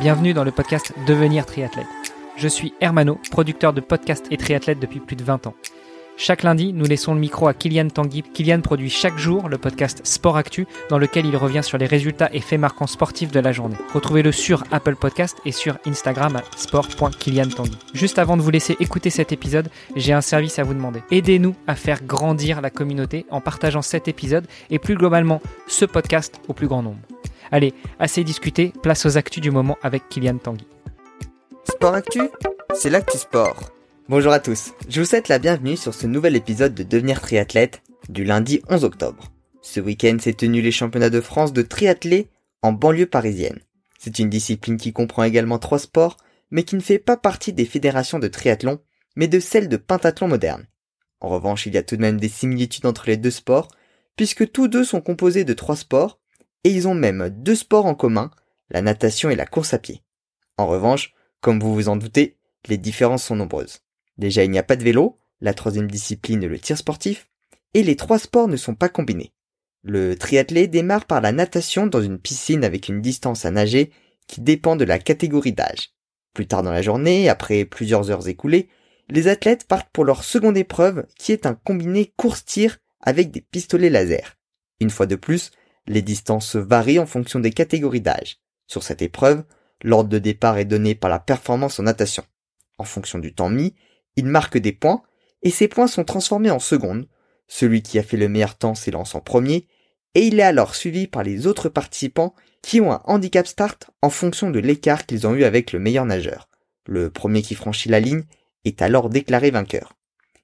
Bienvenue dans le podcast Devenir triathlète. Je suis Hermano, producteur de podcasts et triathlète depuis plus de 20 ans. Chaque lundi, nous laissons le micro à Kylian Tanguy. Kylian produit chaque jour le podcast Sport Actu, dans lequel il revient sur les résultats et faits marquants sportifs de la journée. Retrouvez-le sur Apple Podcast et sur Instagram à sport.kyliantanguy. Juste avant de vous laisser écouter cet épisode, j'ai un service à vous demander. Aidez-nous à faire grandir la communauté en partageant cet épisode et plus globalement ce podcast au plus grand nombre. Allez, assez discuté, place aux actus du moment avec Kylian Tanguy. Sport Actu, c'est l'actu sport. Bonjour à tous, je vous souhaite la bienvenue sur ce nouvel épisode de Devenir triathlète du lundi 11 octobre. Ce week-end s'est tenu les championnats de France de triathlé en banlieue parisienne. C'est une discipline qui comprend également trois sports, mais qui ne fait pas partie des fédérations de triathlon, mais de celles de pentathlon moderne. En revanche, il y a tout de même des similitudes entre les deux sports, puisque tous deux sont composés de trois sports, et ils ont même deux sports en commun, la natation et la course à pied. En revanche, comme vous vous en doutez, les différences sont nombreuses. Déjà, il n'y a pas de vélo, la troisième discipline est le tir sportif, et les trois sports ne sont pas combinés. Le triathlé démarre par la natation dans une piscine avec une distance à nager qui dépend de la catégorie d'âge. Plus tard dans la journée, après plusieurs heures écoulées, les athlètes partent pour leur seconde épreuve qui est un combiné course-tir avec des pistolets laser. Une fois de plus, les distances varient en fonction des catégories d'âge. Sur cette épreuve, l'ordre de départ est donné par la performance en natation. En fonction du temps mis, il marque des points, et ces points sont transformés en secondes. Celui qui a fait le meilleur temps s'élance en premier, et il est alors suivi par les autres participants qui ont un handicap start en fonction de l'écart qu'ils ont eu avec le meilleur nageur. Le premier qui franchit la ligne est alors déclaré vainqueur.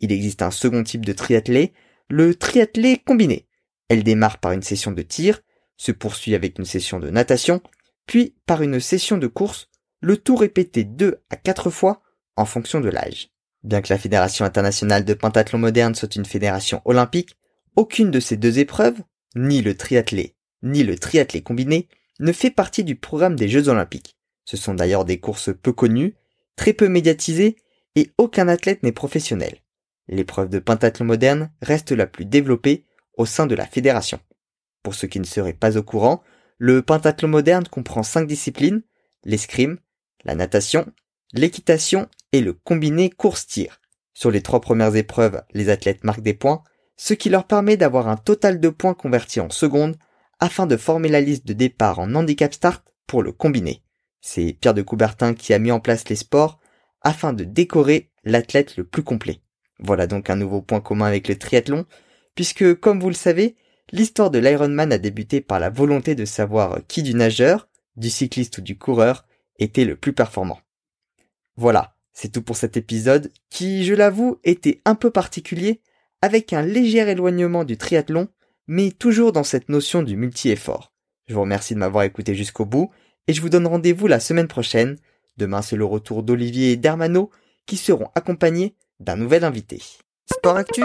Il existe un second type de triathlé, le triathlé combiné. Elle démarre par une session de tir, se poursuit avec une session de natation, puis par une session de course, le tout répété deux à quatre fois en fonction de l'âge. Bien que la Fédération internationale de pentathlon moderne soit une fédération olympique, aucune de ces deux épreuves, ni le triathlé, ni le triathlé combiné, ne fait partie du programme des Jeux olympiques. Ce sont d'ailleurs des courses peu connues, très peu médiatisées, et aucun athlète n'est professionnel. L'épreuve de pentathlon moderne reste la plus développée au sein de la fédération. Pour ceux qui ne seraient pas au courant, le pentathlon moderne comprend cinq disciplines, l'escrime, la natation, l'équitation et le combiné course-tir. Sur les trois premières épreuves, les athlètes marquent des points, ce qui leur permet d'avoir un total de points convertis en secondes afin de former la liste de départ en handicap start pour le combiné. C'est Pierre de Coubertin qui a mis en place les sports afin de décorer l'athlète le plus complet. Voilà donc un nouveau point commun avec le triathlon, puisque comme vous le savez, l'histoire de l'Ironman a débuté par la volonté de savoir qui du nageur, du cycliste ou du coureur était le plus performant. Voilà, c'est tout pour cet épisode qui, je l'avoue, était un peu particulier, avec un léger éloignement du triathlon, mais toujours dans cette notion du multi-effort. Je vous remercie de m'avoir écouté jusqu'au bout, et je vous donne rendez-vous la semaine prochaine. Demain, c'est le retour d'Olivier et d'Hermano, qui seront accompagnés d'un nouvel invité. Sport Actu,